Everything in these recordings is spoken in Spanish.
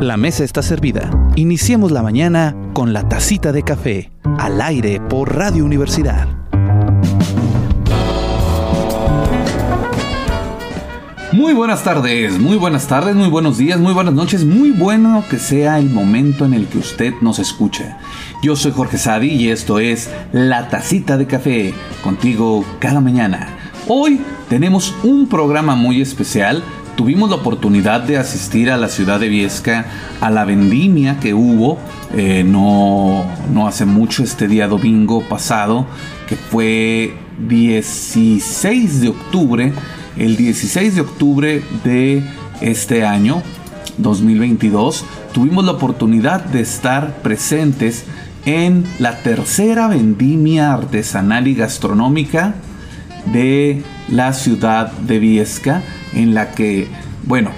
La mesa está servida. Iniciemos la mañana con la tacita de café, al aire por Radio Universidad. Muy buenas tardes, muy buenas tardes, muy buenos días, muy buenas noches, muy bueno que sea el momento en el que usted nos escucha. Yo soy Jorge Sadi y esto es La Tacita de Café, contigo cada mañana. Hoy tenemos un programa muy especial. Tuvimos la oportunidad de asistir a la ciudad de Viesca a la vendimia que hubo eh, no, no hace mucho, este día domingo pasado, que fue 16 de octubre el 16 de octubre de este año 2022 tuvimos la oportunidad de estar presentes en la tercera vendimia artesanal y gastronómica de la ciudad de Viesca, en la que, bueno,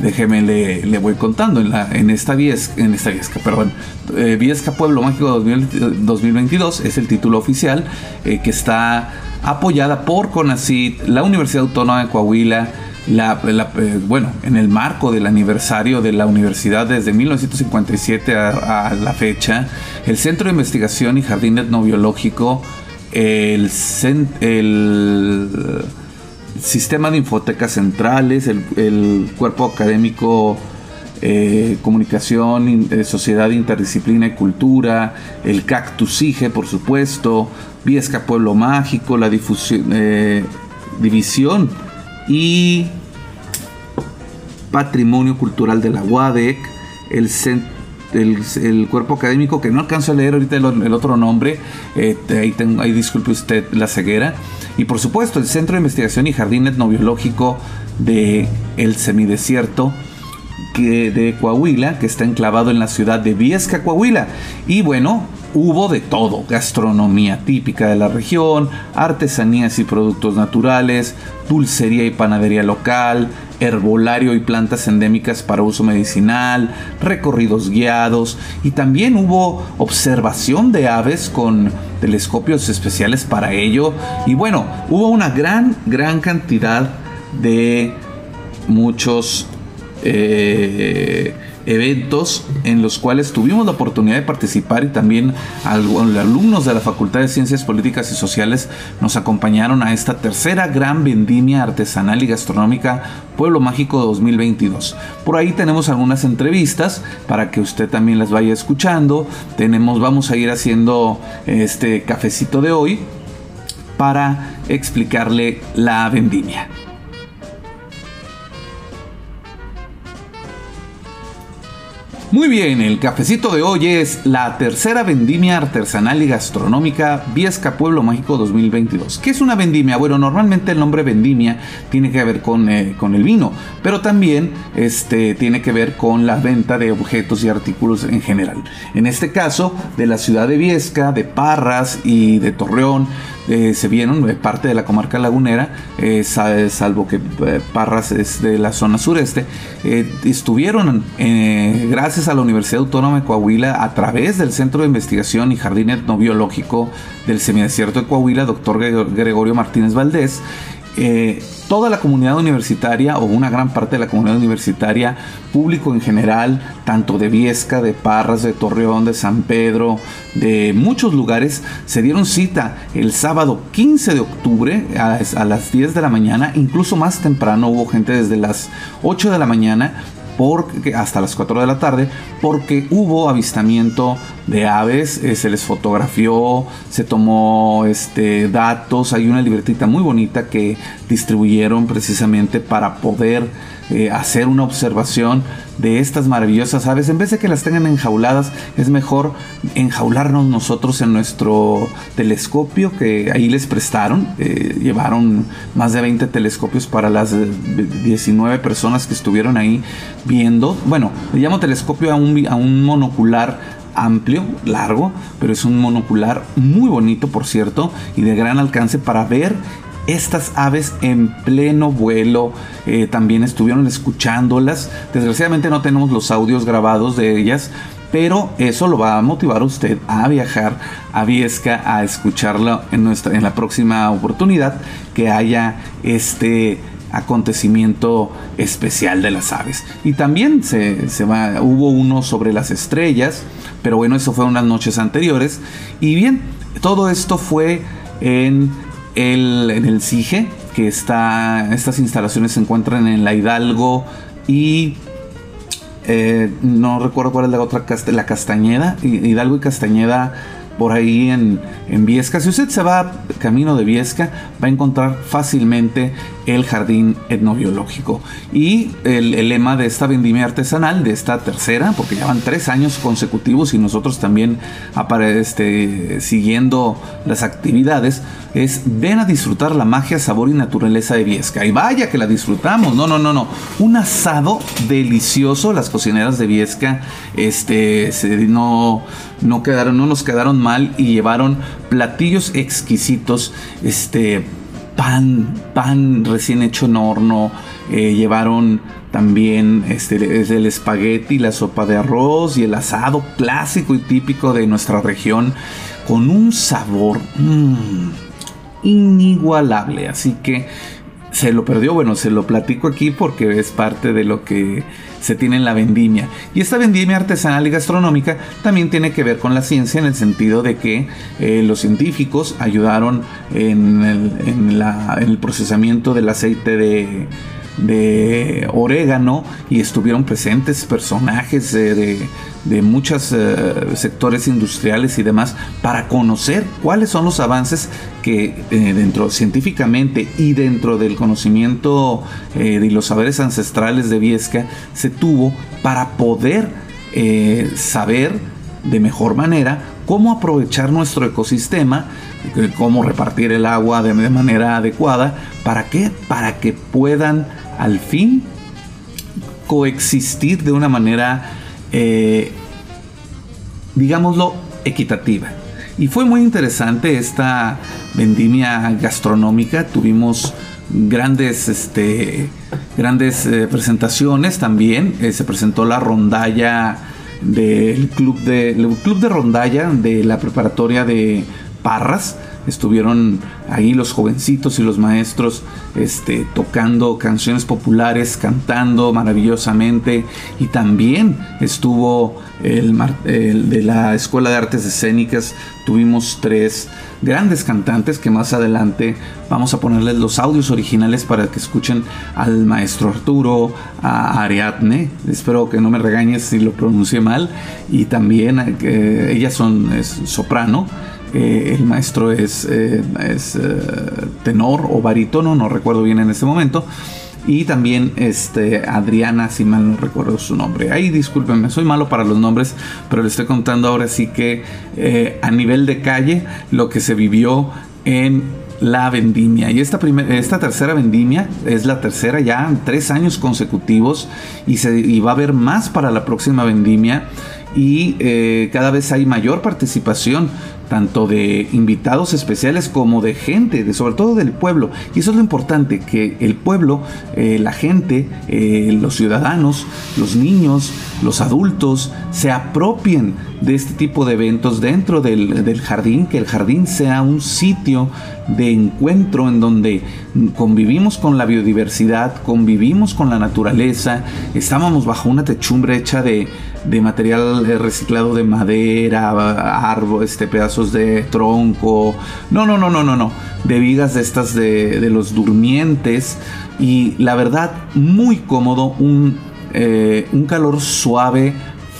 déjeme le, voy contando, en, la, en, esta Viesca, en esta Viesca, perdón, eh, Viesca Pueblo Mágico 2022 es el título oficial eh, que está apoyada por CONACYT, la Universidad Autónoma de Coahuila, la, eh, bueno, en el marco del aniversario de la universidad desde 1957 a, la fecha, el Centro de Investigación y Jardín Etnobiológico, el, el Sistema de Infotecas Centrales, el, Cuerpo Académico eh, Comunicación, eh, Sociedad Interdisciplina y Cultura, el Cactus IGE, por supuesto, Viesca Pueblo Mágico, la difusión, eh, División y Patrimonio Cultural de la UADEC, el, el, cuerpo académico que no alcanzo a leer ahorita el, otro nombre, eh, ahí, tengo, disculpe usted la ceguera, y por supuesto el Centro de Investigación y Jardín Etnobiológico de el Semidesierto, de Coahuila, que está enclavado en la ciudad de Viesca, Coahuila. Y bueno, hubo de todo, gastronomía típica de la región, artesanías y productos naturales, dulcería y panadería local, herbolario y plantas endémicas para uso medicinal, recorridos guiados y también hubo observación de aves con telescopios especiales para ello. Y bueno, hubo una gran, gran cantidad de muchos eh, eventos en los cuales tuvimos la oportunidad de participar y también alumnos de la Facultad de Ciencias Políticas y Sociales nos acompañaron a esta tercera gran vendimia artesanal y gastronómica Pueblo Mágico 2022. Por ahí tenemos algunas entrevistas para que usted también las vaya escuchando. Tenemos, vamos a ir haciendo este cafecito de hoy para explicarle la vendimia. Muy bien, el cafecito de hoy es la tercera vendimia artesanal y gastronómica Viesca Pueblo Mágico 2022. ¿Qué es una vendimia? Bueno, normalmente el nombre vendimia tiene que ver con, eh, con el vino, pero también este, tiene que ver con la venta de objetos y artículos en general. En este caso, de la ciudad de Viesca, de Parras y de Torreón, eh, se vieron eh, parte de la comarca lagunera, eh, salvo que Parras es de la zona sureste, estuvieron gracias a la Universidad Autónoma de Coahuila a través del Centro de Investigación y Jardín Etnobiológico del Semidesierto de Coahuila, doctor Gregorio Martínez Valdés, eh, toda la comunidad universitaria o una gran parte de la comunidad universitaria, público en general, tanto de Viesca, de Parras, de Torreón, de San Pedro, de muchos lugares, se dieron cita el sábado 15 de octubre a, a las 10 de la mañana, incluso más temprano hubo gente desde las 8 de la mañana porque, hasta las 4 de la tarde, porque hubo avistamiento de aves, eh, se les fotografió, se tomó este, datos, hay una libretita muy bonita que distribuyeron precisamente para poder eh, hacer una observación de estas maravillosas aves. En vez de que las tengan enjauladas, es mejor enjaularnos nosotros en nuestro telescopio que ahí les prestaron. Eh, llevaron más de 20 telescopios para las 19 personas que estuvieron ahí viendo. Bueno, le llamo telescopio a un, a un monocular amplio, largo, pero es un monocular muy bonito, por cierto, y de gran alcance para ver estas aves en pleno vuelo. Eh, también estuvieron escuchándolas. Desgraciadamente no tenemos los audios grabados de ellas, pero eso lo va a motivar a usted a viajar a Viesca a escucharlo en, nuestra, en la próxima oportunidad que haya este acontecimiento especial de las aves. Y también se, se hubo uno sobre las estrellas, pero bueno, eso fue unas noches anteriores. Y bien, todo esto fue en el, en el CIGE, que está, estas instalaciones se encuentran en la Hidalgo y eh, no recuerdo cuál es la otra, la Castañeda, Hidalgo y Castañeda por ahí en, en, Viesca. Si usted se va camino de Viesca, va a encontrar fácilmente el jardín etnobiológico. Y el, lema de esta vendimia artesanal, de esta tercera, porque ya van tres años consecutivos y nosotros también este, siguiendo las actividades, es ven a disfrutar la magia, sabor y naturaleza de Viesca. Y vaya que la disfrutamos, no, no, no, no. Un asado delicioso, las cocineras de Viesca, este, no, no quedaron, no nos quedaron y llevaron platillos exquisitos, este, pan, pan recién hecho en horno, eh, llevaron también este, el espagueti, la sopa de arroz y el asado clásico y típico de nuestra región con un sabor mmm, inigualable. Así que se lo perdió, bueno, se lo platico aquí porque es parte de lo que se tiene en la vendimia. Y esta vendimia artesanal y gastronómica también tiene que ver con la ciencia en el sentido de que eh, los científicos ayudaron en el procesamiento del aceite de de orégano y estuvieron presentes personajes de, de, muchos eh, sectores industriales y demás para conocer cuáles son los avances que eh, dentro científicamente y dentro del conocimiento eh, de los saberes ancestrales de Viesca se tuvo para poder saber de mejor manera cómo aprovechar nuestro ecosistema, cómo repartir el agua de, manera adecuada, ¿para? Para que puedan al fin coexistir de una manera, eh, digámoslo, equitativa. Y fue muy interesante esta vendimia gastronómica. Tuvimos grandes, este, grandes eh, presentaciones también. Eh, se presentó la rondalla del club de, el club de rondalla de la preparatoria de Parras estuvieron ahí los jovencitos y los maestros este, tocando canciones populares, cantando maravillosamente. Y también estuvo el, de la Escuela de Artes Escénicas, tuvimos tres grandes cantantes que más adelante vamos a ponerles los audios originales para que escuchen al maestro Arturo, a Ariadne, espero que no me regañes si lo pronuncié mal, y también eh, ellas son soprano, el maestro es, eh, eh, tenor o barítono, no recuerdo bien en este momento. Y también este, Adriana, si mal no recuerdo su nombre. Ahí discúlpenme, soy malo para los nombres, pero le estoy contando ahora sí que eh, a nivel de calle lo que se vivió en la vendimia. Y esta, esta tercera vendimia es la tercera ya en tres años consecutivos y, se, y va a haber más para la próxima vendimia y cada vez hay mayor participación tanto de invitados especiales como de gente, de, sobre todo del pueblo. Y eso es lo importante, que el pueblo, eh, la gente, eh, los ciudadanos, los niños, los adultos, se apropien de este tipo de eventos dentro del, del jardín, que el jardín sea un sitio de encuentro en donde convivimos con la biodiversidad, convivimos con la naturaleza, estábamos bajo una techumbre hecha de, de material reciclado de madera, árbol, este, de tronco, no, no, no, no, no, no, de vigas de estas de, de los durmientes y la verdad muy cómodo, un, eh, un calor suave,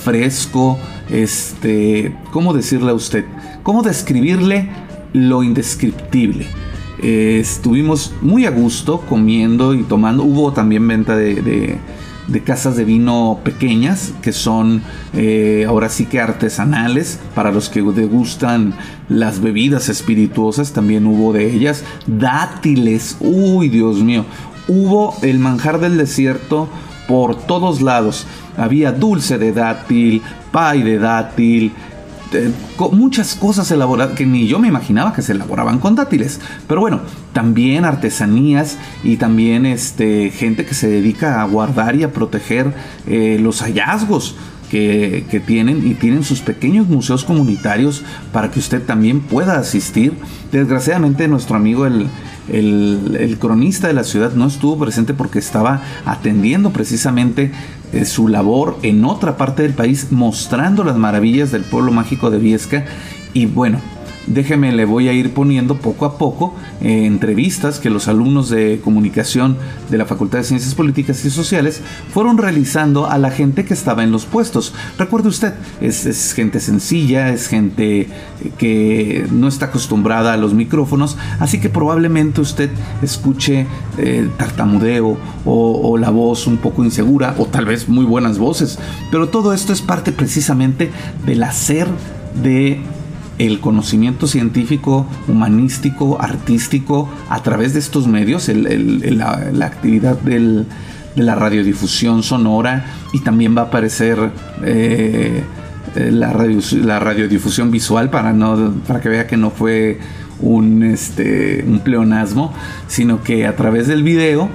fresco, este, ¿cómo decirle a usted? ¿Cómo describirle lo indescriptible? Eh, estuvimos muy a gusto comiendo y tomando. Hubo también venta de, casas de vino pequeñas que son eh, ahora sí que artesanales para los que degustan las bebidas espirituosas también hubo de ellas. Dátiles uy dios mío hubo el manjar del desierto por todos lados. Había dulce de dátil pay de dátil muchas cosas elaboradas que ni yo me imaginaba que se elaboraban con dátiles. Pero bueno, también artesanías y también este, gente que se dedica a guardar y a proteger eh, los hallazgos. Que, que, tienen y tienen sus pequeños museos comunitarios para que usted también pueda asistir. Desgraciadamente nuestro amigo el, el, cronista de la ciudad no estuvo presente porque estaba atendiendo precisamente eh, su labor en otra parte del país, mostrando las maravillas del pueblo mágico de Viesca. Y bueno, déjeme, le voy a ir poniendo poco a poco eh, entrevistas que los alumnos de comunicación de la Facultad de Ciencias Políticas y Sociales fueron realizando a la gente que estaba en los puestos. Recuerde usted, es, gente sencilla, es gente que no está acostumbrada a los micrófonos, así que probablemente usted escuche eh, tartamudeo o la voz un poco insegura o tal vez muy buenas voces, pero todo esto es parte precisamente del hacer de el conocimiento científico, humanístico, artístico a través de estos medios, la, actividad de la radiodifusión sonora y también va a aparecer eh, la, radiodifusión visual para, no, para que vea que no fue un, este, un pleonasmo, sino que a través del video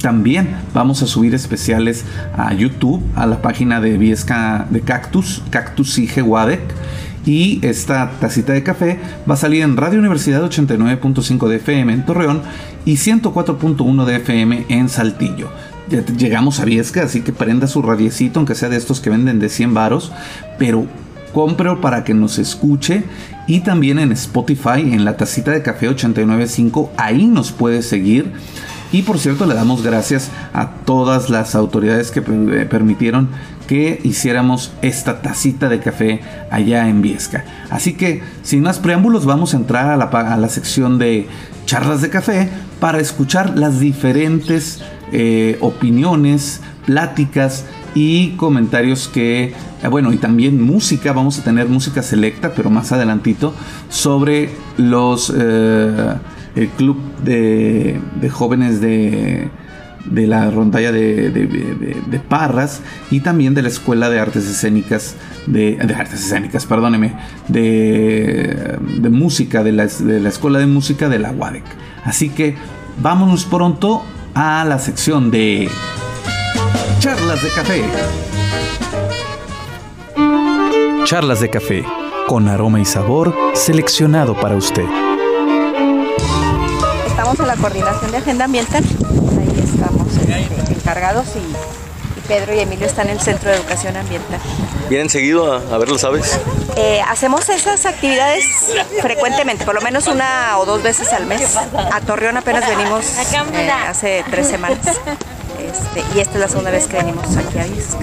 también vamos a subir especiales a YouTube, a la página de Viesca de Cactus, Cactus Sige Wadek y esta tacita de café va a salir en Radio Universidad 89.5 de FM en Torreón y 104.1 de FM en Saltillo. Ya llegamos a Viesca, así que prenda su radiecito, aunque sea de estos que venden de 100 varos, pero cómprelo para que nos escuche y también en Spotify, en la tacita de café 895, ahí nos puede seguir. Y por cierto, le damos gracias a todas las autoridades que eh, permitieron que hiciéramos esta tacita de café allá en Viesca. Así que, sin más preámbulos, vamos a entrar a la, sección de charlas de café para escuchar las diferentes eh, opiniones, pláticas y comentarios que, eh, bueno, y también música, vamos a tener música selecta, pero más adelantito, sobre los, el club de, de jóvenes de de la rondalla de, Parras y también de la Escuela de Artes Escénicas, de, Artes Escénicas, perdóneme, de, música, de la, de la Escuela de Música de la UADEC. Así que vámonos pronto a la sección de Charlas de Café. Charlas de Café, con aroma y sabor seleccionado para usted. La coordinación de agenda ambiental estamos este, encargados y, Pedro y Emilio están en el Centro de Educación Ambiental. ¿Vienen seguido a, ver las aves? Eh, hacemos esas actividades frecuentemente, por lo menos una o dos veces al mes. A Torreón apenas venimos eh, hace tres semanas. Este, y esta es la segunda vez que venimos aquí a Viesca.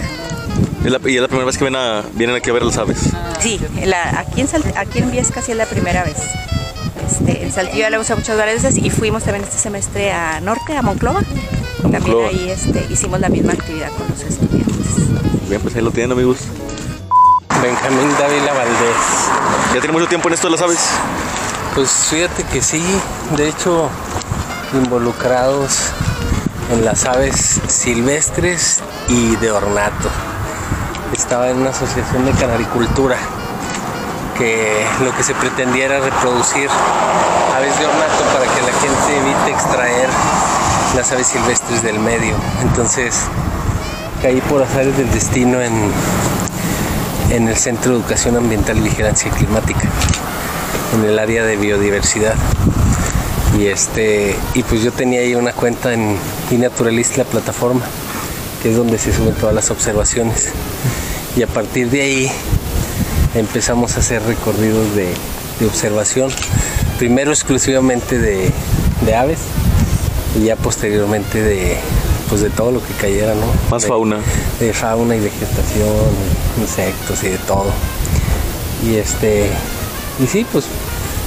¿Y es la primera vez que vienen, aquí a ver las aves? Sí, aquí, en aquí en Viesca sí es la primera vez. En Saltillo ya la usa muchas veces y fuimos también este semestre a Norte, a Monclova. También ahí este, hicimos la misma actividad con los estudiantes. Bien, pues ahí lo tienen amigos. Benjamín Dávila Valdés. ¿Ya tiene mucho tiempo en esto de las aves? Pues fíjate que sí, de hecho involucrados en las aves silvestres y de ornato. Estaba en una asociación de canaricultura que lo que se pretendía era reproducir aves de ornato para que la gente evite extraer las aves silvestres del medio. Entonces caí por azares del destino en, en el Centro de Educación Ambiental y Vigilancia Climática, en el área de biodiversidad. Y este, y pues yo tenía ahí una cuenta en iNaturalist, la plataforma, que es donde se suben todas las observaciones. Y a partir de ahí empezamos a hacer recorridos de, observación, primero exclusivamente de, aves y ya posteriormente de, pues de todo lo que cayera, ¿no? Más fauna. De fauna y vegetación, insectos y de todo. Y este, y sí, pues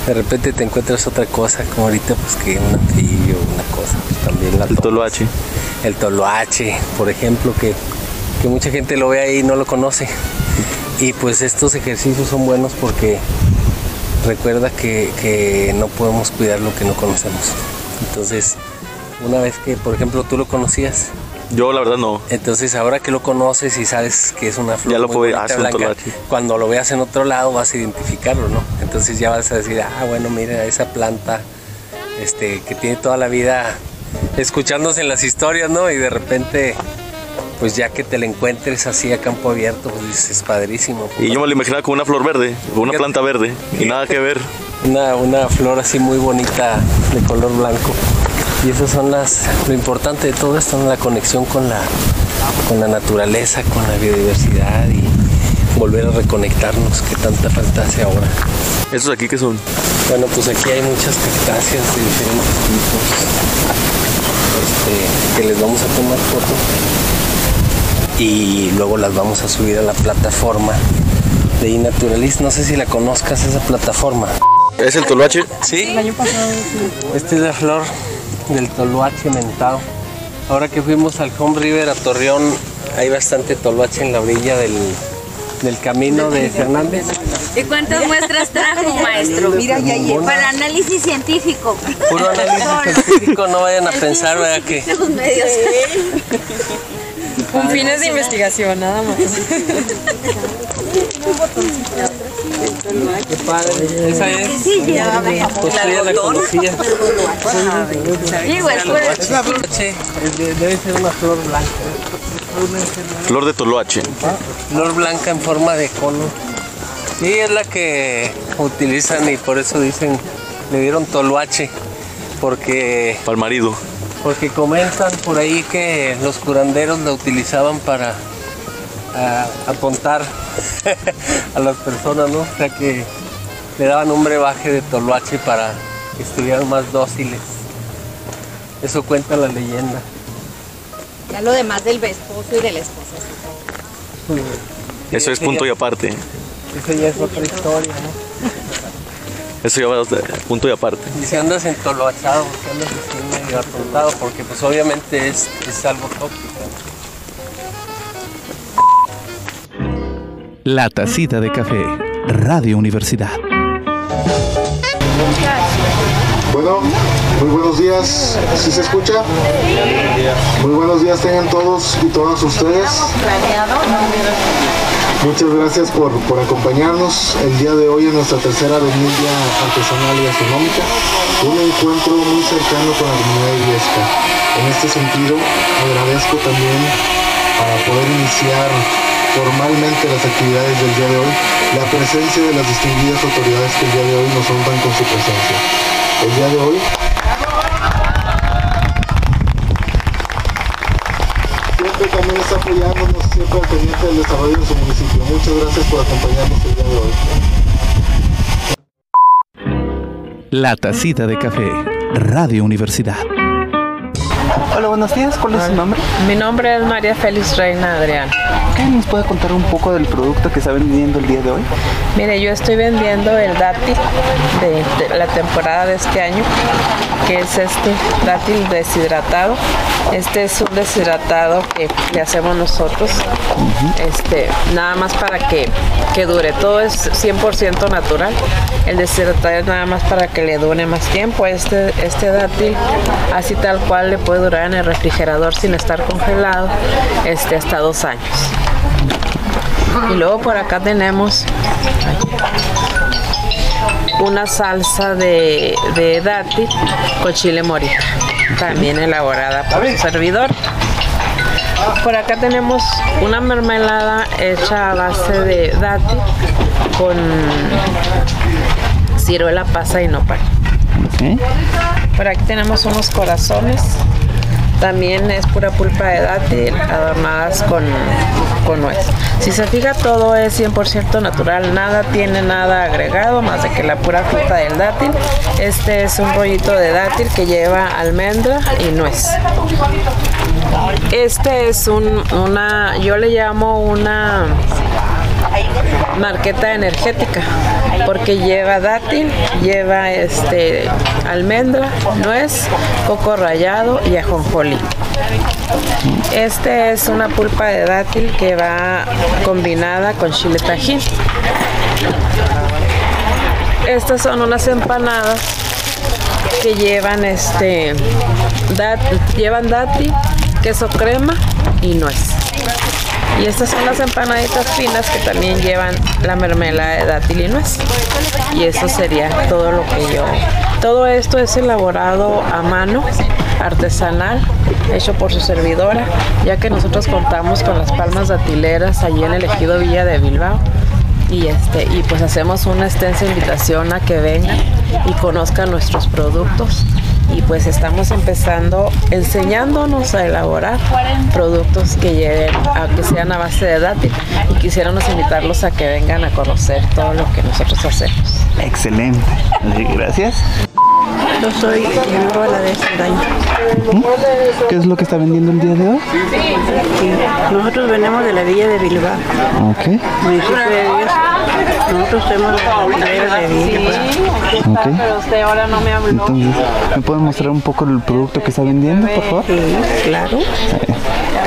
de repente te encuentras otra cosa, como ahorita pues que un anfibio, una cosa, pues también la El toloache. El toloache, por ejemplo, que, que mucha gente lo ve ahí y no lo conoce. Y pues estos ejercicios son buenos porque recuerda que, no podemos cuidar lo que no conocemos. Entonces, una vez que, por ejemplo, tú lo conocías, yo la verdad no. Entonces ahora que lo conoces y sabes que es una flor ya lo muy blanca, cuando lo veas en otro lado vas a identificarlo, ¿no? Entonces ya vas a decir, ah, bueno, mira esa planta este, que tiene toda la vida escuchándose en las historias, ¿no? Y de repente pues ya que te la encuentres así a campo abierto, pues es padrísimo. Y yo me lo imaginaba con una flor verde, con una planta verde, y nada que ver. Una, una flor así muy bonita de color blanco. Y esas son las, lo importante de todo esto, ¿no? la conexión con la, con la naturaleza, con la biodiversidad y volver a reconectarnos, que tanta falta hace ahora. ¿Esos aquí qué son? Bueno, pues aquí hay muchas cactáceas de diferentes tipos este, que les vamos a tomar fotos y luego las vamos a subir a la plataforma de iNaturalist. No sé si la conozcas esa plataforma. ¿Es el toloache? Sí. Esta es la flor del toloache mentado. Ahora que fuimos al Home River a Torreón, hay bastante toloache en la orilla del, del camino de Fernández. ¿Y cuántas muestras trajo, maestro? Mira, ya llegó. Para análisis científico. Puro análisis científico, no vayan a pensar, ¿verdad? Que Los medios. Con fines de investigación, nada más. qué padre. Esa es. Sí, ya. Pues la de- debe ser una flor blanca. Flor de toloache. Flor blanca en forma de cono. Sí, es la que utilizan y por eso dicen, le dieron toloache. Porque Para el marido. Porque comentan por ahí que los curanderos la utilizaban para apuntar a las personas, ¿no? O sea que le daban un brebaje de toloache para que estuvieran más dóciles. Eso cuenta la leyenda. Ya lo demás del esposo y de la esposa. Eso es punto y aparte. Esa ya es otra historia, ¿no? Eso ya va a punto y aparte. Y si andas entoloachado, si andas así atontado, porque pues obviamente es, es algo tóxico. La tacita de café. Radio Universidad. Bueno, muy buenos días. ¿Sí se escucha? Muy buenos días tengan todos y todas ustedes. Muchas gracias por, por acompañarnos el día de hoy en nuestra tercera vendimia artesanal y gastronómica. Un encuentro muy cercano con la comunidad de Viesca. En este sentido, agradezco también para poder iniciar formalmente las actividades del día de hoy, la presencia de las distinguidas autoridades que el día de hoy nos honran con su presencia. El día de hoy también está apoyándonos, siempre al pendiente del desarrollo de su municipio. Muchas gracias por acompañarnos el día de hoy. La tacita de café. Radio Universidad. Hola, buenos días. ¿Cuál es su nombre? Mi nombre es María Félix Reina Adrián. ¿Qué nos puede contar un poco del producto que está vendiendo el día de hoy? Mire, yo estoy vendiendo el dátil de, de la temporada de este año, que es este dátil deshidratado. Este es un deshidratado que le hacemos nosotros, este, nada más para que, que dure. Todo es 100% natural. El deshidratado es nada más para que le dure más tiempo. Este, este dátil, así tal cual, le puede durar en el refrigerador sin estar congelado este, hasta dos años. Y luego por acá tenemos una salsa de, de dátil con chile morita, también elaborada por un servidor. Por acá tenemos una mermelada hecha a base de dátil con ciruela, pasa y nopal. Por aquí tenemos unos corazones. También es pura pulpa de dátil adornadas con, con nuez. Si se fija, todo es 100% natural, nada tiene nada agregado más de que la pura fruta del dátil. Este es un rollito de dátil que lleva almendra y nuez. Este es un, una, yo le llamo una marqueta energética porque lleva dátil, lleva este almendra, nuez, coco rallado y ajonjolí. Este es una pulpa de dátil que va combinada con chile tajín. Estas son unas empanadas que llevan este llevan dátil, queso crema y nuez. Y estas son las empanaditas finas que también llevan la mermelada de dátil y nuez. Y eso sería todo lo que yo. Todo esto es elaborado a mano, artesanal, hecho por su servidora, ya que nosotros contamos con las palmas datileras allí en el ejido Villa de Bilbao. Y, este, y pues hacemos una extensa invitación a que vengan y conozcan nuestros productos y pues estamos empezando enseñándonos a elaborar productos que lleven a que sean a base de dátil y quisiéramos invitarlos a que vengan a conocer todo lo que nosotros hacemos. Excelente. Gracias. Yo soy la de Saldaña. ¿Qué es lo que está vendiendo el día de hoy? Nosotros venimos de la villa de Bilbao, Ok. municipio de Dios. Nosotros somos la de Bilbao. Ok. Pero usted ahora no me habló. Entonces, ¿me pueden mostrar un poco el producto que está vendiendo, por favor? Sí, claro.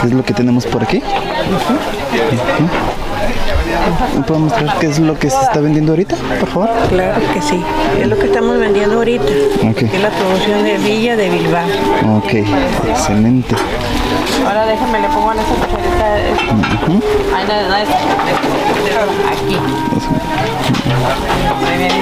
¿Qué es lo que tenemos por aquí? Ujú. ¿Me pueden mostrar qué es lo que se está vendiendo ahorita, por favor? Claro que sí. Es lo que estamos vendiendo ahorita. Ok. Es la promoción de Villa de Bilbao. Ok, excelente. Ahora déjame, le pongo en esa cucharita. No, no, es- Aquí. Muy bien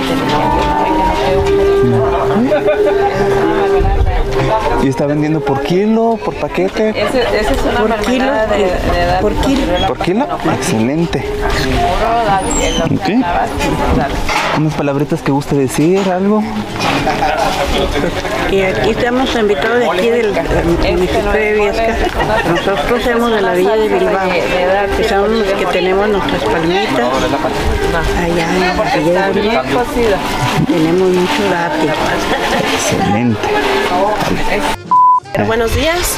¿Y está vendiendo por kilo, por paquete? Ese, ese es una Por kilo, de, de dátil. por kilo. ¿Por kilo? Excelente. Puro Unas palabritas que guste decir, algo. Y aquí estamos invitados de aquí del del municipio de Viesca. Nosotros somos de la villa de Bilbao, que somos los que tenemos nuestras palmitas allá en la villa de Bilbao. Tenemos mucho dátil. Excelente. Buenos días,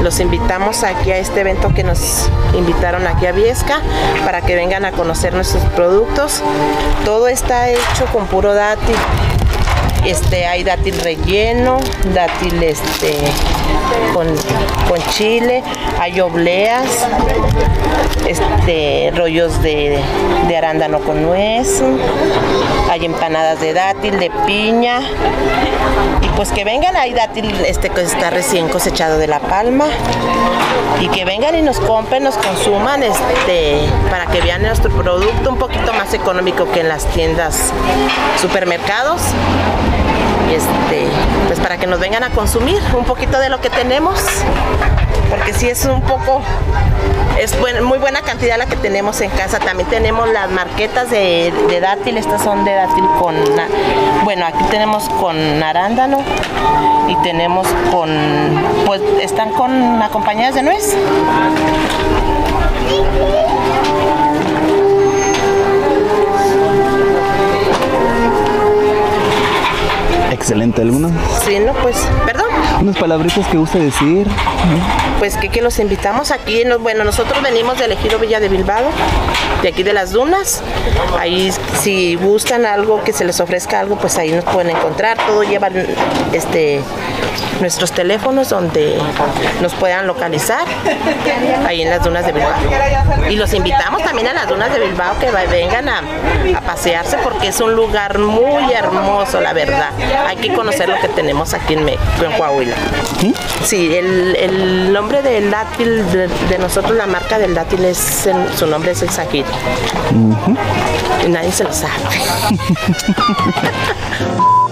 los invitamos aquí a este evento que nos invitaron aquí a Viesca para que vengan a conocer nuestros productos. Todo está hecho con puro dátil. Este, hay dátil relleno, dátil este, con, con chile, hay obleas, este, rollos de, de arándano con nuez, hay empanadas de dátil, de piña, y pues que vengan, hay dátil este que está recién cosechado de la palma y que vengan y nos compren, nos consuman este para que vean nuestro producto un poquito más económico que en las tiendas supermercados. Este, pues para que nos vengan a consumir un poquito de lo que tenemos, porque si es un poco es buen- muy buena cantidad la que tenemos en casa. También tenemos las marquetas de, dátil. Estas son de dátil con, bueno, aquí tenemos con arándano y tenemos con, pues están con acompañadas de nuez. Excelente. ¿Alguna? Sí, no, pues, perdón. Unas palabritas que guste decir. Pues que, que los invitamos aquí. no- Bueno, nosotros venimos del Ejido Villa de Bilbao, de aquí de las dunas. Ahí si gustan algo, que se les ofrezca algo, pues ahí nos pueden encontrar. Todo lleva este nuestros teléfonos donde nos puedan localizar ahí en las dunas de Bilbao. Y los invitamos también a las dunas de Bilbao que vengan a, a pasearse porque es un lugar muy hermoso, la verdad. Hay que conocer lo que tenemos aquí en, México, en Coahuila. Sí, el, el nombre del dátil de, de nosotros, la marca del dátil es, el- su nombre es el Sajid. Y nadie se lo sabe.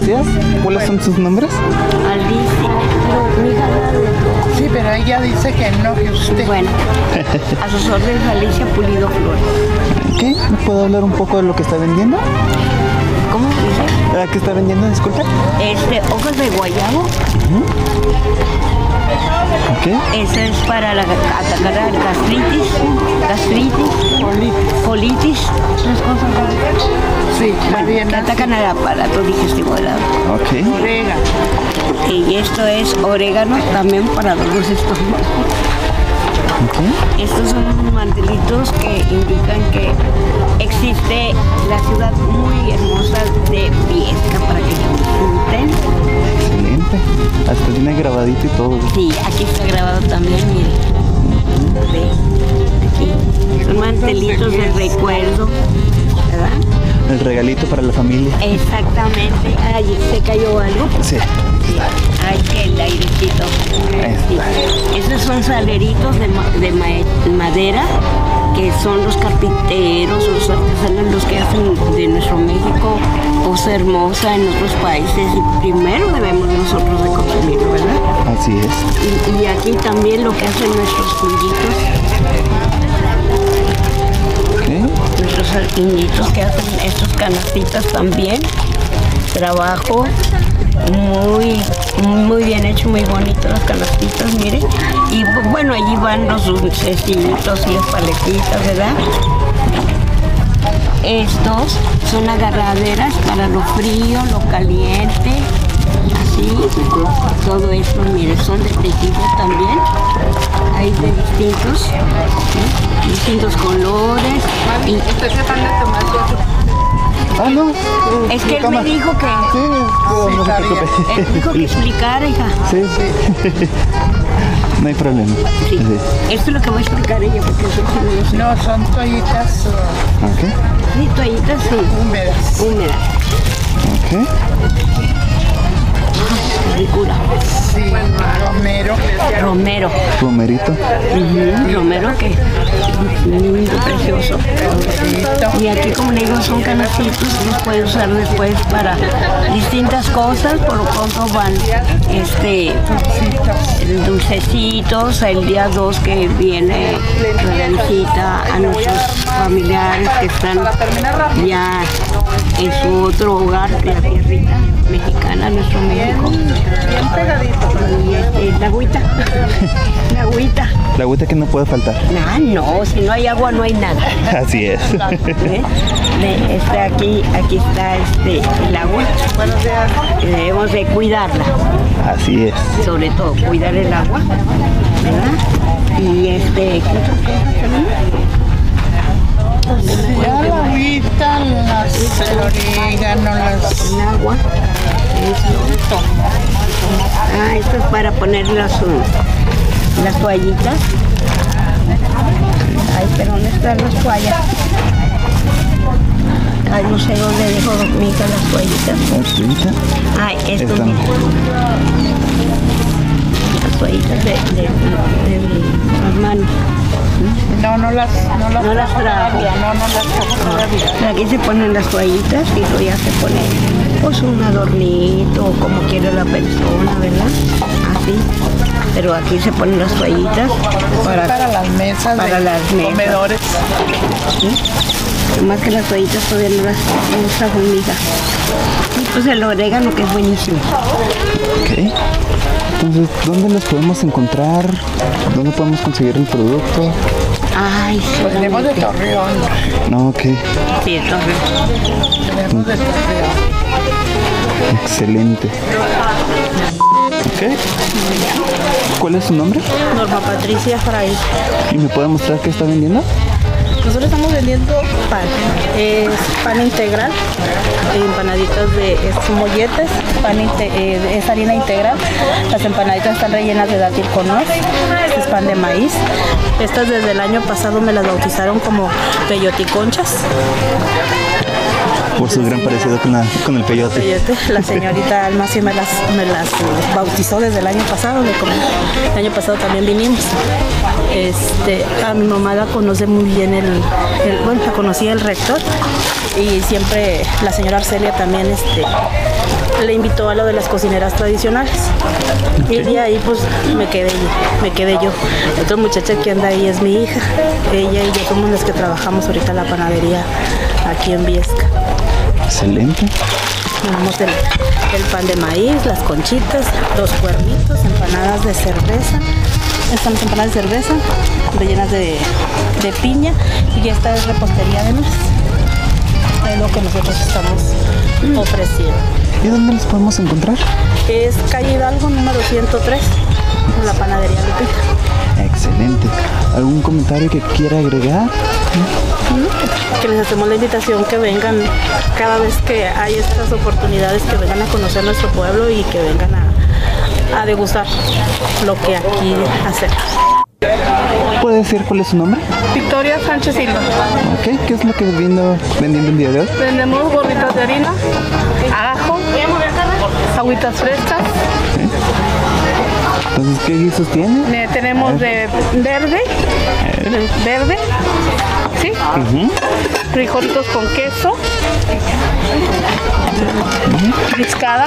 ¿Cuáles son sus nombres? Sí, pero ella dice que no, que usted. Bueno, a sus órdenes Alicia Pulido Flores. ¿Qué? ¿Me puede hablar un poco de lo que está vendiendo? ¿Qué está vendiendo? Disculpe. Este, hojas de guayabo. Ok. Esa es para la, atacar la gastritis, gastritis, colitis, tres cosas. Sí, bueno, que atacan al aparato digestivo del. Ok. Orégano. Y esto es orégano también para los estómagos. Estos son mantelitos que indican que existe la ciudad muy hermosa de Viesca para que disfruten. Excelente. Hasta tiene grabadito y todo. Sí, aquí está grabado también, mire. Ve, aquí. Son mantelitos de recuerdo, ¿verdad? El regalito para la familia. Exactamente. Ay, ¿se cayó algo? Sí. Ay, el airecito. Sí. Esos son saleritos de, ma- de ma- madera que son los carpinteros, los artesanos, los que hacen de nuestro México cosa hermosa en otros países y primero debemos nosotros de consumirlo, ¿verdad? Así es. Y, y aquí también lo que hacen nuestros cuñitos, nuestros arquinitos que hacen estos canastitas también. Trabajo muy, muy bien hecho, muy bonito las canastitas, mire. Y bu- bueno, allí van los dulcecitos y las paletitas, ¿verdad? Estos son agarraderas para lo frío, lo caliente, así. Todo esto, mire, son de tejido también. Hay de distintos, ¿sí? distintos colores. Y... Ah, no. Es que él me dijo que... no se preocupe. Él dijo que explicara, hija. Sí. no hay problema. Sí. Esto es lo que va a explicar ella, porque eso sí no. No, son toallitas Ok. Sí, toallitas, sí. húmedas. Húmedas. Ok. Ricura. Sí, romero. Romero. Romerito. Romero que lindo, precioso. Y aquí como le digo son canastitos, los puede usar después para distintas cosas, por lo pronto van este dulcecitos, el día 2 que viene la visita a nuestros familiares que están ya en su otro hogar, la tierrita mexicana, nuestro México. Bien pegadito. Y este, la agüita, la agüita. La agüita que no puede faltar. Ah, no, si no hay agua no hay nada. Así es. ¿Eh? De- Está aquí, aquí está este, el agua. Debemos de cuidarla, Así es. sobre todo cuidar el agua, ¿verdad? Y este, agüita, las, el orégano, las... El agua. Ah, esto es para poner las, uh, las toallitas. Ay, pero ¿dónde están las toallas? Ay, no sé dónde dejó mi hija las toallitas. Ay, esto Están. Las toallitas de, de, de mi hermano. No, no las, no las, No las trajo. todavía, No, no las trajo todavía. Aquí se ponen las toallitas y luego ya se pone pues un adornito o como quiere la persona, ¿verdad? Así. Pero aquí se ponen las toallitas para, Para las mesas para de las mesas. comedores. ¿sí? Más que las toallitas todavía no las hija. Y pues el orégano que es buenísimo. Ok. Entonces, ¿dónde los podemos encontrar? ¿Dónde podemos conseguir el producto? Ay, sí. Tenemos de Torreón. No, ok. Sí, de Torreón. Tenemos de Torreón. Excelente. Ok. ¿Cuál es su nombre? Norma Patricia Fray. ¿Y me puede mostrar qué está vendiendo? Nosotros estamos vendiendo pan. Es pan integral, empanaditas de es molletes, pan inte- eh, es harina integral. Las empanaditas están rellenas de dátil con nuez. Es pan de maíz. Estas desde el año pasado me las bautizaron como peyoticonchas. Por su gran parecido con, el peyote. La señorita Alma sí me las, bautizó desde el año pasado, el año pasado también vinimos. Este, a mi mamá la conoce muy bien el, el- bueno, la el rector y siempre la señora Arcelia también este, le invitó a lo de las cocineras tradicionales. Y de ahí pues me quedé, me quedé yo. Otra muchacha que anda ahí es mi hija. Ella y yo somos las que trabajamos ahorita en la panadería aquí en Viesca. Excelente. Tenemos el, el pan de maíz, las conchitas, los cuernitos, empanadas de cerveza. Están las empanadas de cerveza rellenas de, de piña y esta es repostería de nuez. Es lo que nosotros estamos ofreciendo. ¿Y dónde los podemos encontrar? Es calle Hidalgo número 103, en la panadería Lupita. Excelente. ¿Algún comentario que quiera agregar? Que les hacemos la invitación que vengan cada vez que hay estas oportunidades, que vengan a conocer nuestro pueblo y que vengan a, a degustar lo que aquí hacemos. puede decir cuál es su nombre? Victoria Sánchez Silva. Ok, ¿qué es lo que viendo vendiendo el día de hoy? Vendemos gorritas de harina, ajo, agüitas frescas. Entonces, ¿qué guisos tiene? Eh, tenemos de verde, verde, ¿sí? Frijolitos con queso, riscada,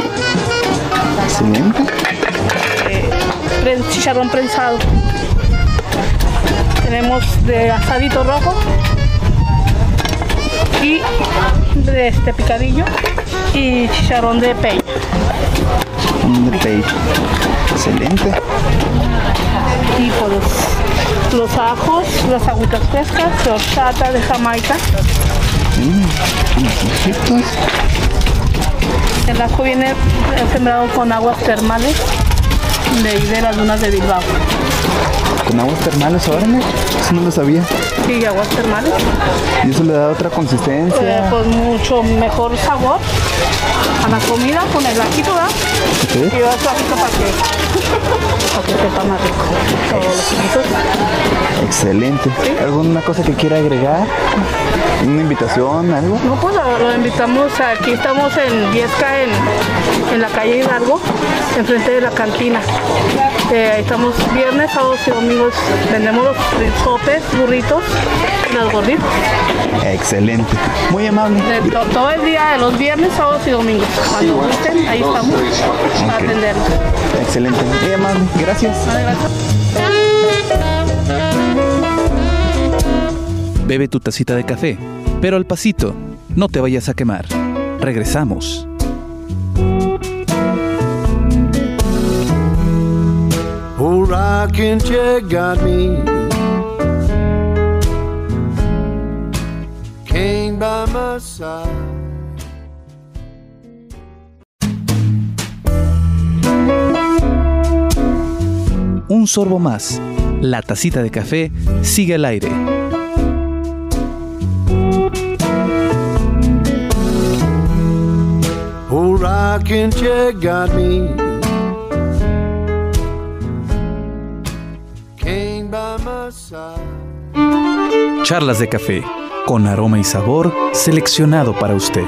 Excelente. eh, chicharrón prensado. Tenemos de asadito rojo y de este picadillo y chicharrón de peña. De pecho. Excelente. Y pues los ajos, las agüitas frescas, de horchata de Jamaica. Mm, unos ojitos. El ajo viene eh, sembrado con aguas termales de, de las dunas de Bilbao. Con aguas termales, órale. Eso no lo sabía. Sí, aguas termales. Y eso le da otra Eh, consistencia. pues mucho mejor sabor a la comida con el ajito, ¿verdad? Y ajito para que, para que sepa más rico. Todos los. Excelente. ¿Alguna cosa que quiera agregar? ¿Una invitación? ¿Algo? No, pues lo, lo invitamos, aquí estamos en Viesca, en, en la calle Hidalgo, enfrente de la cantina. Eh, ahí estamos viernes, sábados y domingos, vendemos los sopes, burritos y los gorditos. Excelente. Muy amable. De to- todo el día de los viernes, sábados y domingos. Cuando gusten, ahí estamos para Ok. atenderlos. Excelente. Muy amable. Gracias. Bebe tu tacita de café, pero al pasito, no te vayas a quemar. Regresamos. Got me. Came by my side. Un sorbo más. La tacita de café sigue al aire. Got me. Charlas de café, con aroma y sabor seleccionado para usted.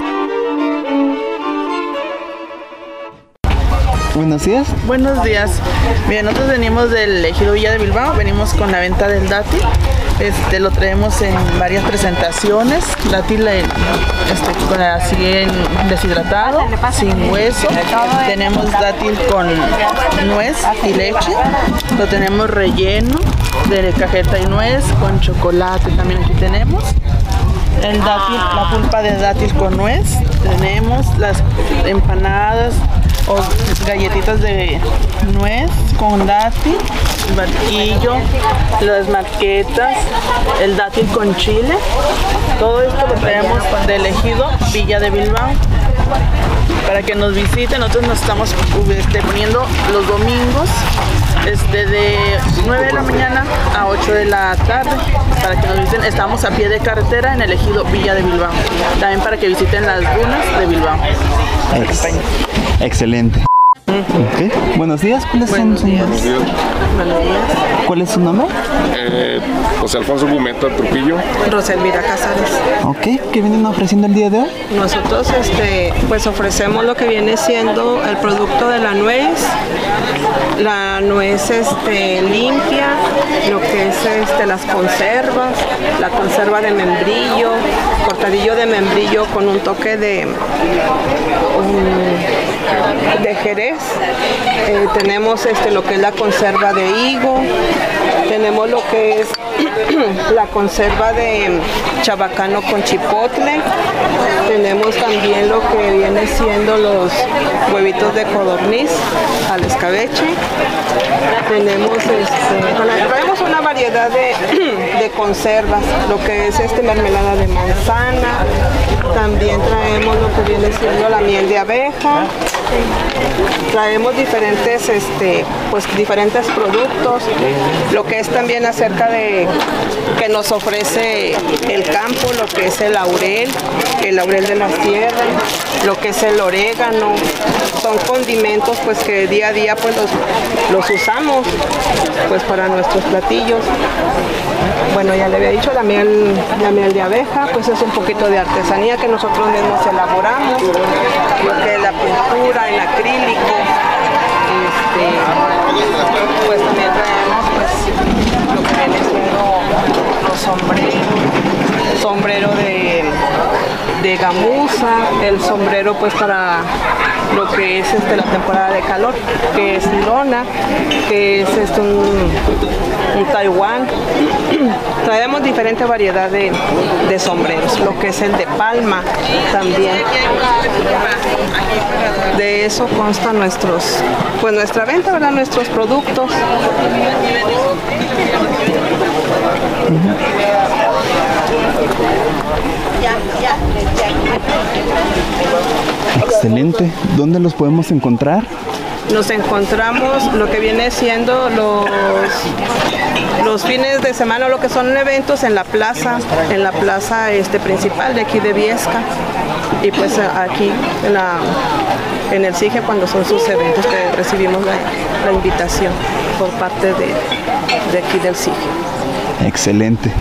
Buenos días. Buenos días. Bien, nosotros venimos del Ejido Villa de Bilbao, venimos con la venta del dátil. Este, lo traemos en varias presentaciones. Dátil eh, este, con así en deshidratado, sin hueso. Tenemos dátil con nuez y leche. Lo tenemos relleno de cajeta y nuez, con chocolate también aquí tenemos. El dátil, la pulpa de dátil con nuez. Tenemos las empanadas o galletitas de nuez con dátil, barquillo, las marquetas, el dátil con chile. Todo esto lo traemos del ejido Villa de Bilbao. Para que nos visiten, nosotros nos estamos este, poniendo los domingos este, de 9 de la mañana a 8 de la tarde. Para que nos visiten, estamos a pie de carretera en el ejido Villa de Bilbao. También para que visiten las dunas de Bilbao. Ex- excelente. Buenos días. ¿Cuáles son sus nombres? ¿Cuál es su nombre? Eh, José Alfonso Gumeta Trujillo. Roselvira Casares. Ok. ¿Qué vienen ofreciendo el día de hoy? Nosotros este, pues ofrecemos lo que viene siendo el producto de la nuez, la nuez este, limpia, lo que es este, las conservas, la conserva de membrillo, cortadillo de membrillo con un toque de, um, de jerez. Eh, tenemos este, lo que es la conserva de higo, tenemos lo que es la conserva de chabacano con chipotle. Tenemos también lo que viene siendo los huevitos de codorniz al escabeche. Tenemos este, traemos una variedad de, conservas, lo que es este mermelada de manzana. También traemos lo que viene siendo la miel de abeja. Traemos diferentes, este, pues diferentes productos, lo que es también acerca de que nos ofrece el campo, lo que es el laurel, el laurel de la tierra, lo que es el orégano, son condimentos pues que día a día pues los, los usamos pues para nuestros platillos. Bueno, ya le había dicho la miel, la miel de abeja, pues es un poquito de artesanía que nosotros mismos elaboramos, lo que es la pintura en acrílico, este, pues también traemos pues lo que viene siendo los sombreros, sombrero de, de gamuza, el sombrero pues para lo que es este, la temporada de calor, que es lona, que es este, un, un Taiwán. Traemos diferente variedad de, de sombreros, lo que es el de palma también. De eso consta nuestros, pues nuestra venta, ¿verdad? Nuestros productos. Excelente. ¿Dónde los podemos encontrar? Nos encontramos lo que viene siendo los, los fines de semana, lo que son eventos en la plaza, en la plaza este, principal de aquí de Viesca. Y pues aquí en, la, en el SIGE cuando son sus eventos que recibimos la, la invitación por parte de, de aquí del SIGE. Excelente.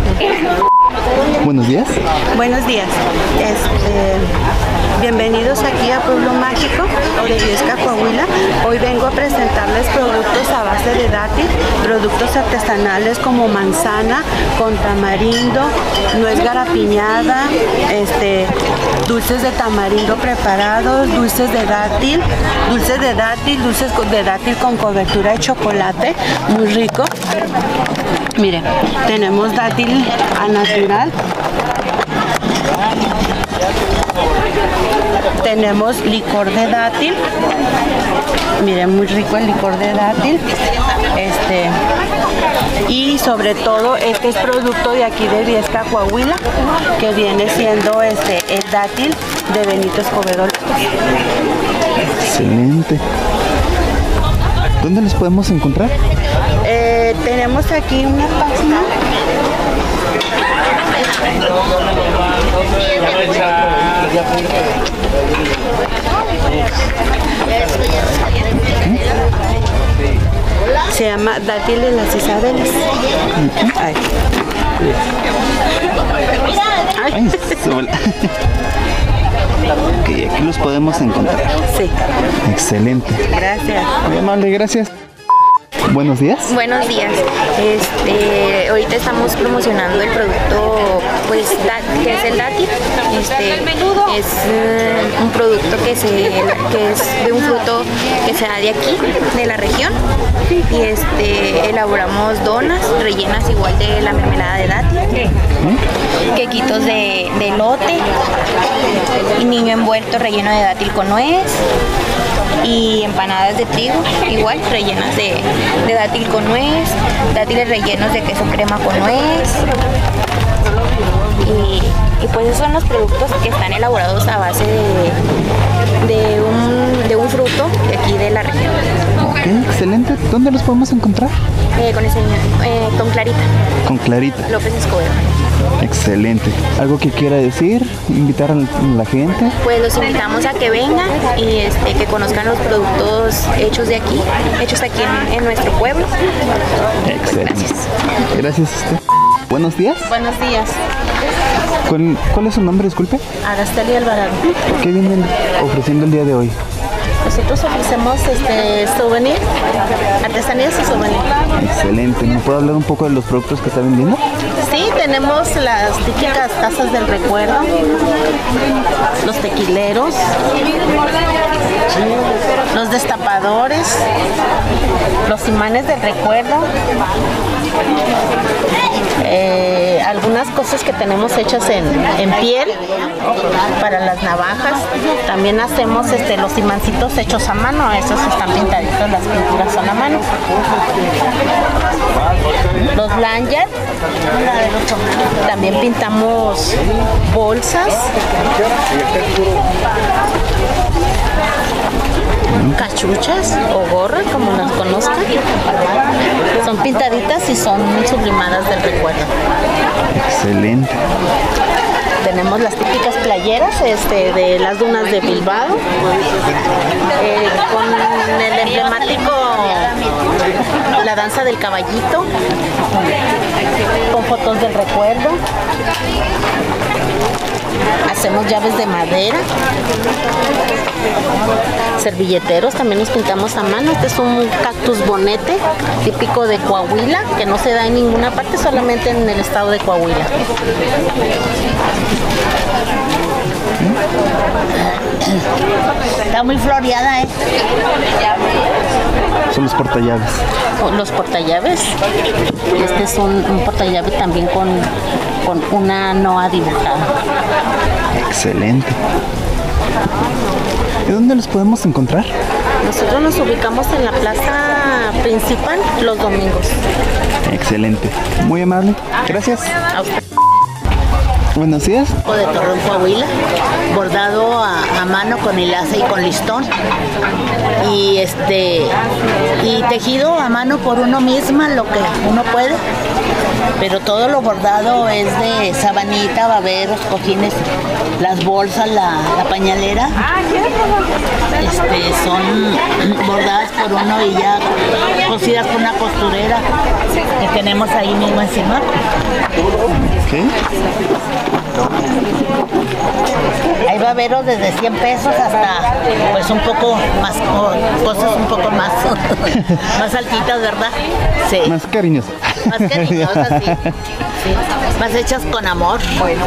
Buenos días. Buenos días. Este, bienvenidos aquí a Pueblo Mágico de Viesca, Coahuila. Hoy vengo a presentarles productos a base de dátil, productos artesanales como manzana con tamarindo, nuez garapiñada, este, dulces de tamarindo preparados, dulces de dátil, dulces de dátil, dulces de dátil con cobertura de chocolate, muy rico. Miren, tenemos dátil a natural. Tenemos licor de dátil. Miren, muy rico el licor de dátil. Este y sobre todo este es producto de aquí de Viesca, Coahuila, que viene siendo este el dátil de Benito Escobedo. Excelente. ¿Dónde los podemos encontrar? Eh, tenemos aquí una pasta. Se llama dátil de las Isabeles. Ay. Ay. Ok, aquí los podemos encontrar. Sí. Excelente. Gracias. Muy amable, gracias. Buenos días. Buenos días. Este, ahorita estamos promocionando el producto, pues, que es el dátil. Este, es eh, un producto que se, es de un fruto que se da de aquí, de la región. Y este, elaboramos donas rellenas igual de la mermelada de dátil, quequitos de, de elote y niño envuelto relleno de dátil con nuez y empanadas de trigo, igual rellenas de, de dátil con nuez, dátiles rellenos de queso crema con nuez. Y, y pues esos son los productos que están elaborados a base de, de un, de un fruto de aquí de la región. Ok, excelente. ¿Dónde los podemos encontrar? Eh, con el señor, eh, con Clarita, Con Clarita. López Escobedo. Excelente. ¿Algo que quiera decir? ¿Invitar a la gente? Pues los invitamos a que vengan y este, que conozcan los productos hechos de aquí, hechos aquí en, en nuestro pueblo. Excelente. Gracias a usted. Buenos días. Buenos días, ¿Cuál, cuál es su nombre, disculpe? Araceli Alvarado. ¿Qué vienen ofreciendo el día de hoy? Nosotros ofrecemos este souvenir, artesanías y souvenir. Excelente. ¿Me puede hablar un poco de los productos que está vendiendo? Sí, tenemos las típicas tazas del recuerdo, los tequileros, los destapadores, los imanes del recuerdo, eh, algunas cosas que tenemos hechas en, en piel para las navajas. También hacemos este, los imancitos hechos a mano, esos están pintaditos, las pinturas son a mano. Los lanyard, también pintamos bolsas. cachuchas o gorras, como las conozcan. Son pintaditas y son sublimadas del recuerdo. Excelente. Tenemos las típicas playeras este, de las dunas de Bilbao, eh, con el emblemático La danza del caballito, con fotos del recuerdo. Hacemos llaves de madera, servilleteros, también los pintamos a mano. Este es un cactus bonete típico de Coahuila, que no se da en ninguna parte, solamente en el estado de Coahuila. Está muy floreada, ¿eh? Son los portallaves. Los portallaves. Este es un, un portallave también con, con una noa dibujada. Excelente. ¿Y dónde los podemos encontrar? Nosotros nos ubicamos en la plaza principal los domingos. Excelente. Muy amable. Gracias. A usted. Buenos días. De Torreón Coahuila, bordado a, mano con hilaza y con listón. Y este y tejido a mano por uno misma lo que uno puede. Pero todo lo bordado es de sabanita, baberos, cojines, las bolsas, la, pañalera. Este, son bordadas por uno y ya cosidas por una costurera que tenemos ahí mismo encima. Hay baberos desde 100 pesos hasta pues un poco más, co- cosas un poco más, más altitas, ¿verdad? Sí. Más cariñoso. Más cariñosas, sí. Sí. Más hechas con amor.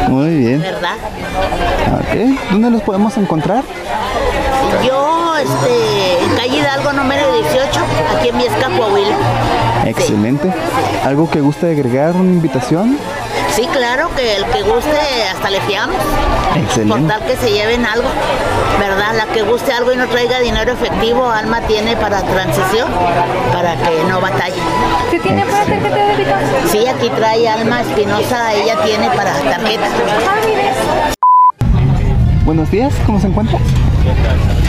Muy bien. ¿Verdad? Ok. ¿Dónde los podemos encontrar? Yo, este, en calle Hidalgo número 18, aquí en Viesca, Coahuila. Excelente. ¿Algo que guste agregar? ¿Una invitación? Sí, claro, que el que guste hasta le fiamos. Por Excelente. tal que se lleven algo, ¿verdad? La que guste algo y no traiga dinero efectivo, Alma tiene para transición, para que no batalle. ¿Sí tiene para tarjeta de débito? Sí, aquí trae Alma Espinosa, ella tiene para tarjeta. Buenos días, ¿cómo se encuentra?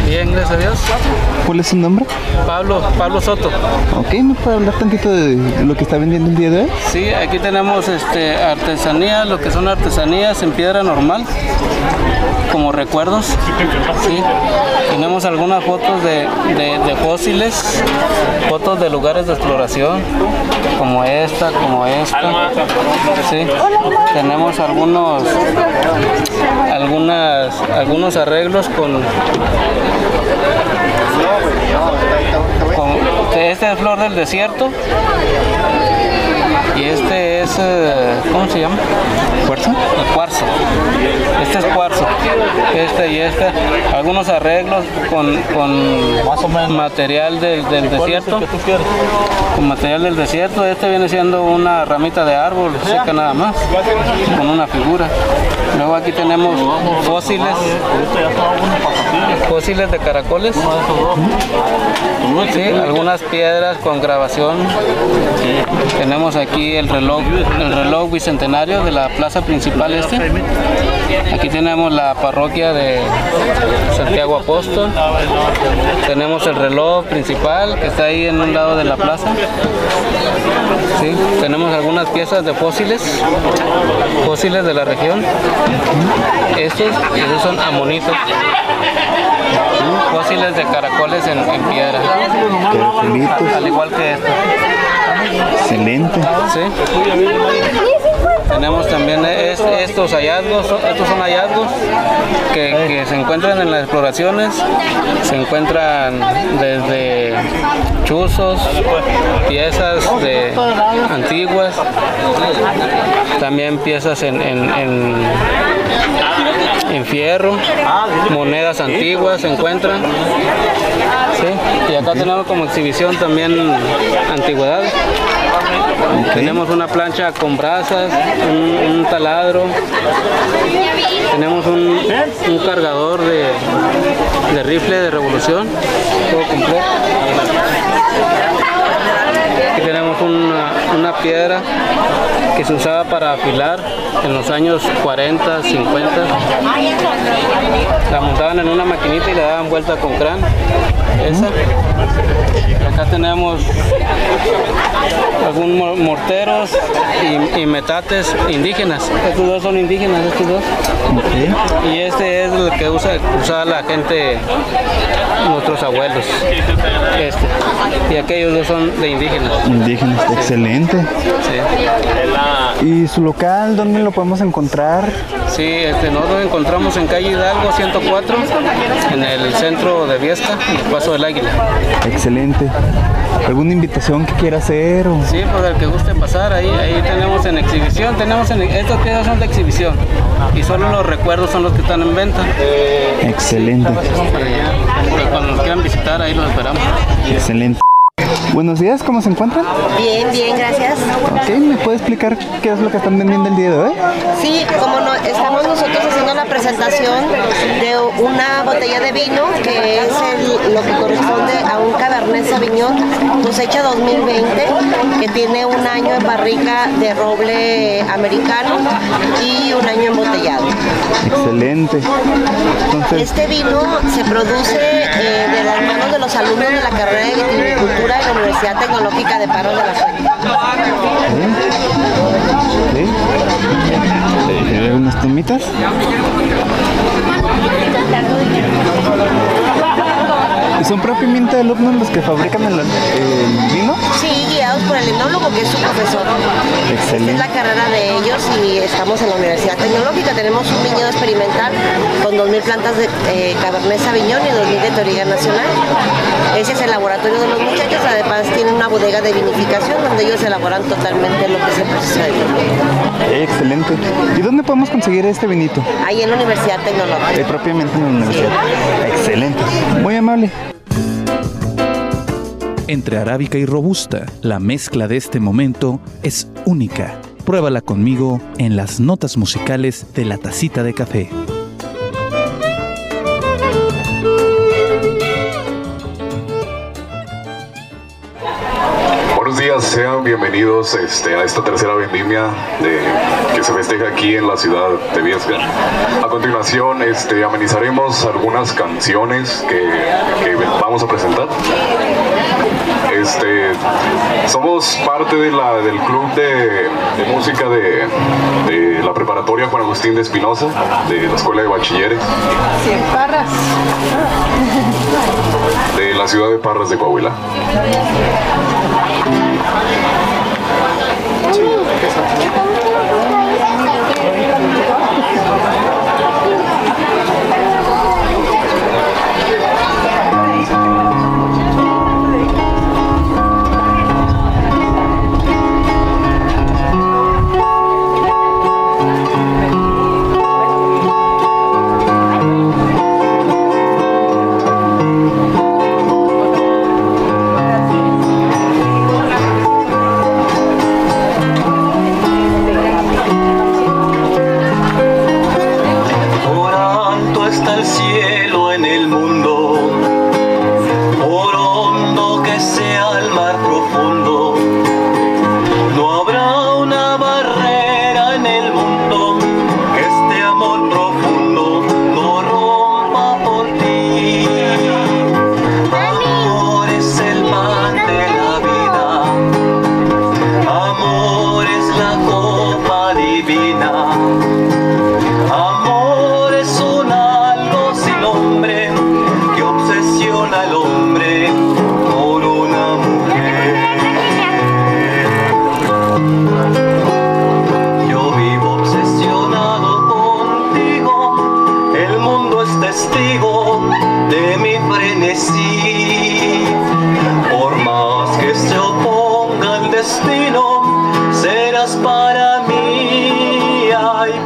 Bien, gracias a Dios. ¿Cuál es su nombre? Pablo, Pablo Soto. Ok, ¿me puede hablar tantito de lo que está vendiendo el día de hoy? Sí, aquí tenemos este, artesanía, lo que son artesanías en piedra normal, como recuerdos. Sí. Tenemos algunas fotos de, de- de fósiles, fotos de lugares de exploración, como esta, como esta. Sí. Tenemos algunos, algunas, algunos arreglos con, con este es flor del desierto y este es eh, ¿cómo se llama? ¿Cuarzo? El cuarzo. Este es cuarzo. Este y este. Algunos arreglos con, con material del, del desierto. Con material del desierto. Este viene siendo una ramita de árbol seca nada más. Con una figura. Luego aquí tenemos fósiles. Fósiles de caracoles. Sí, algunas piedras con grabación. Tenemos aquí el reloj, el reloj bicentenario de la plaza principal este. Aquí tenemos la parroquia de Santiago Apóstol. Tenemos el reloj principal que está ahí en un lado de la plaza. Sí, tenemos algunas piezas de fósiles, fósiles de la región. Estos, estos son amonitos. Fósiles de caracoles en, en piedra. Al igual que estos. Excelente. Sí. Tenemos también es- estos hallazgos, estos son hallazgos que, se encuentran en las exploraciones, se encuentran desde chuzos, piezas de antiguas, también piezas en, en- fierro, monedas antiguas se encuentran. Y acá tenemos como exhibición también antigüedades. Tenemos una plancha con brasas, un, taladro, tenemos un, cargador de, rifle de revolución, todo completo. Aquí tenemos una piedra que se usaba para afilar en los años 40, 50. La montaban en una maquinita y le daban vuelta con crán. Esa. Acá tenemos algunos morteros y, y metates indígenas. Estos dos son indígenas, estos dos. Y este es el que usa, usaba la gente, nuestros abuelos. Este. Y aquellos dos son de indígenas. Indígenas, excelente. ¿Y su local dónde lo podemos encontrar? Sí, este, nosotros nos encontramos en calle Hidalgo 104, en el centro de Viesca, el Paso del Águila. Excelente. ¿Alguna invitación que quiera hacer? O... Sí, pues el que guste pasar, ahí, ahí tenemos en exhibición, tenemos en, estas piezas son de exhibición y solo los recuerdos son los que están en venta. Excelente. Cuando nos quieran visitar, ahí los esperamos. Excelente. Buenos días, ¿cómo se encuentran? Bien, bien, gracias. Ok, ¿me puede explicar qué es lo que están vendiendo el día de hoy? Sí, como no, estamos nosotros haciendo la presentación de una botella de vino que es el- lo que corresponde a un Cabernet Sauvignon cosecha 2020 que tiene un año en barrica de roble americano y un año embotellado. Excelente. Entonces, Este vino se produce eh, de las manos de los alumnos de la carrera de viticultura de la Universidad Tecnológica de Parras de la Fuente. ¿sí? ¿Hay unas tomitas? ¿Y son propiamente alumnos los que fabrican el, el vino? Sí, guiados por el enólogo que es su profesor. Esta es Excelente. la carrera de ellos y estamos en la Universidad Tecnológica. Tenemos un viñedo experimental con 2.000 plantas de eh, Cabernet Sauvignon y 2.000 de Toriga Nacional. Ese es el laboratorio de los muchachos. Además tienen una bodega de vinificación donde ellos elaboran totalmente lo que es el proceso de vino. Excelente. ¿Y dónde podemos conseguir este vinito? Ahí en la Universidad Tecnológica. Eh, propiamente en la universidad. Excelente. Muy amable. Entre arábica y robusta, la mezcla de este momento es única. Pruébala conmigo en las notas musicales de la tacita de café. Buenos días, sean bienvenidos este, a esta tercera vendimia que se festeja aquí en la ciudad de Viesca. A continuación, este, amenizaremos algunas canciones que vamos a presentar. Este, somos parte de la- del club de, de música de, de la preparatoria Juan Agustín de Espinosa, de la Escuela de Bachilleres, Parras. de la ciudad de Parras de Coahuila.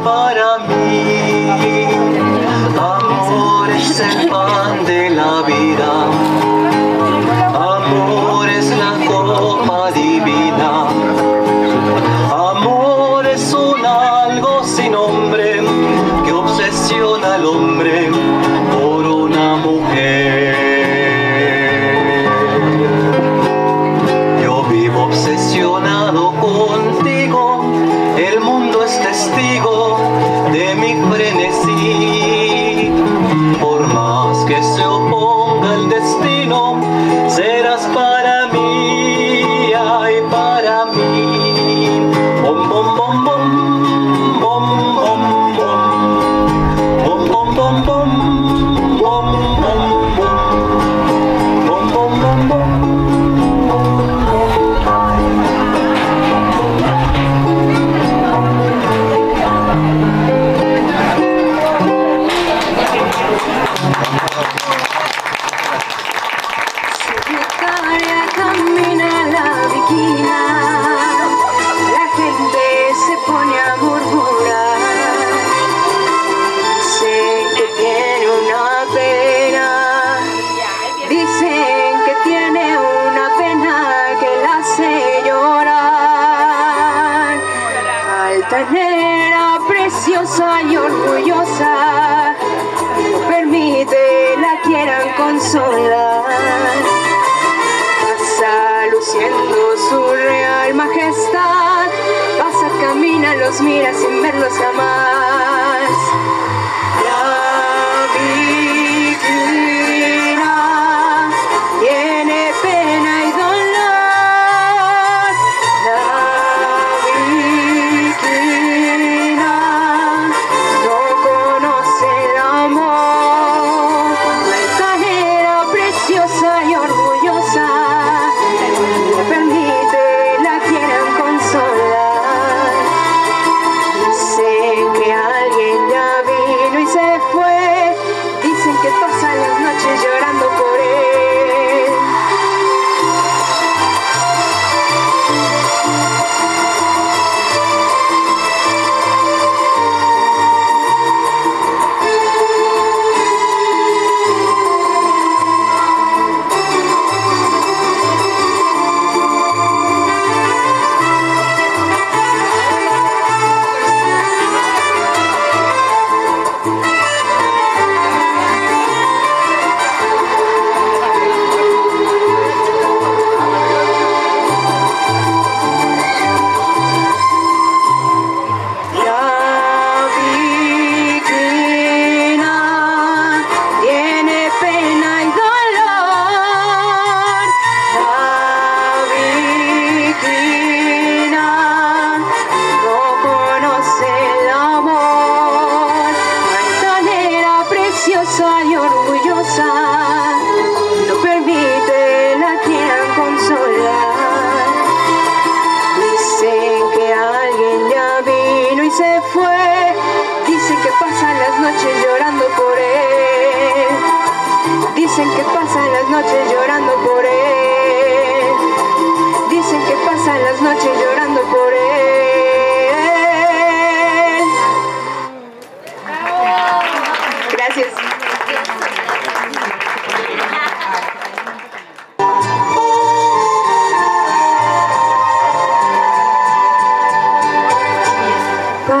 Para mí. Amor es el pan de la vida, amor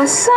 So.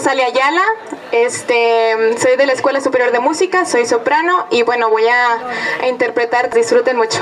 Natalia Ayala, este, soy de la Escuela Superior de Música, soy soprano y bueno, voy a, a interpretar, disfruten mucho.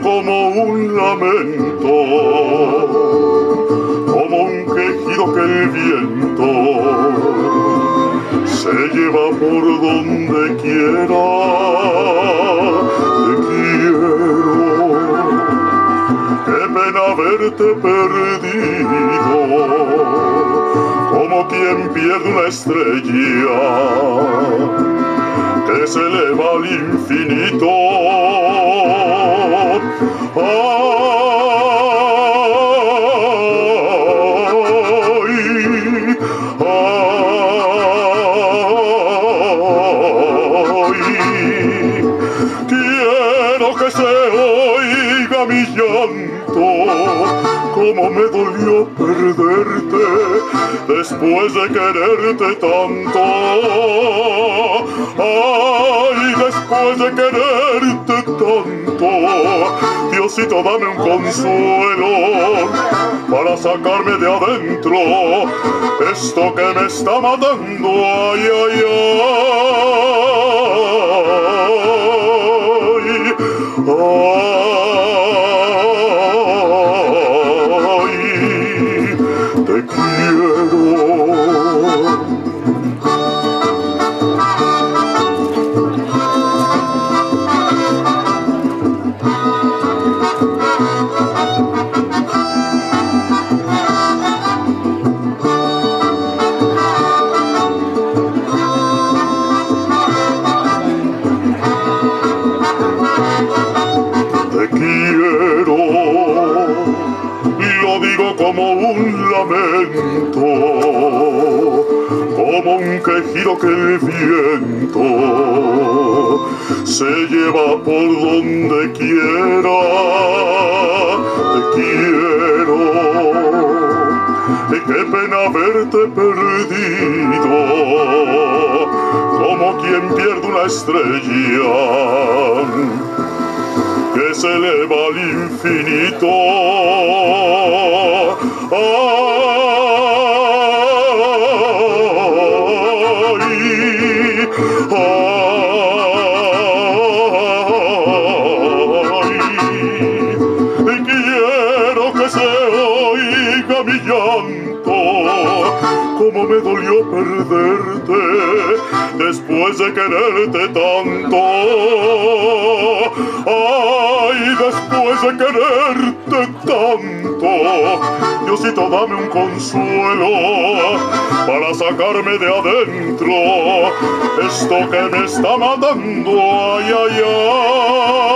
como un lamento, como un quejido que el viento se lleva por donde quiera. Te quiero, qué pena haberte perdido, como quien pierde una estrella que se eleva al infinito cómo me dolió perderte después de quererte tanto. Ay, después de quererte. Diosito, dame un consuelo para sacarme de adentro esto que me está matando. Ay, ay, ay. Que el viento se lleva por donde quiera. Te quiero. Y qué pena verte perdido, como quien pierde una estrella que se eleva al infinito. Ay, quererte tanto. Ay, después de quererte tanto, Diosito, dame un consuelo para sacarme de adentro esto que me está matando. Ay, ay, ay.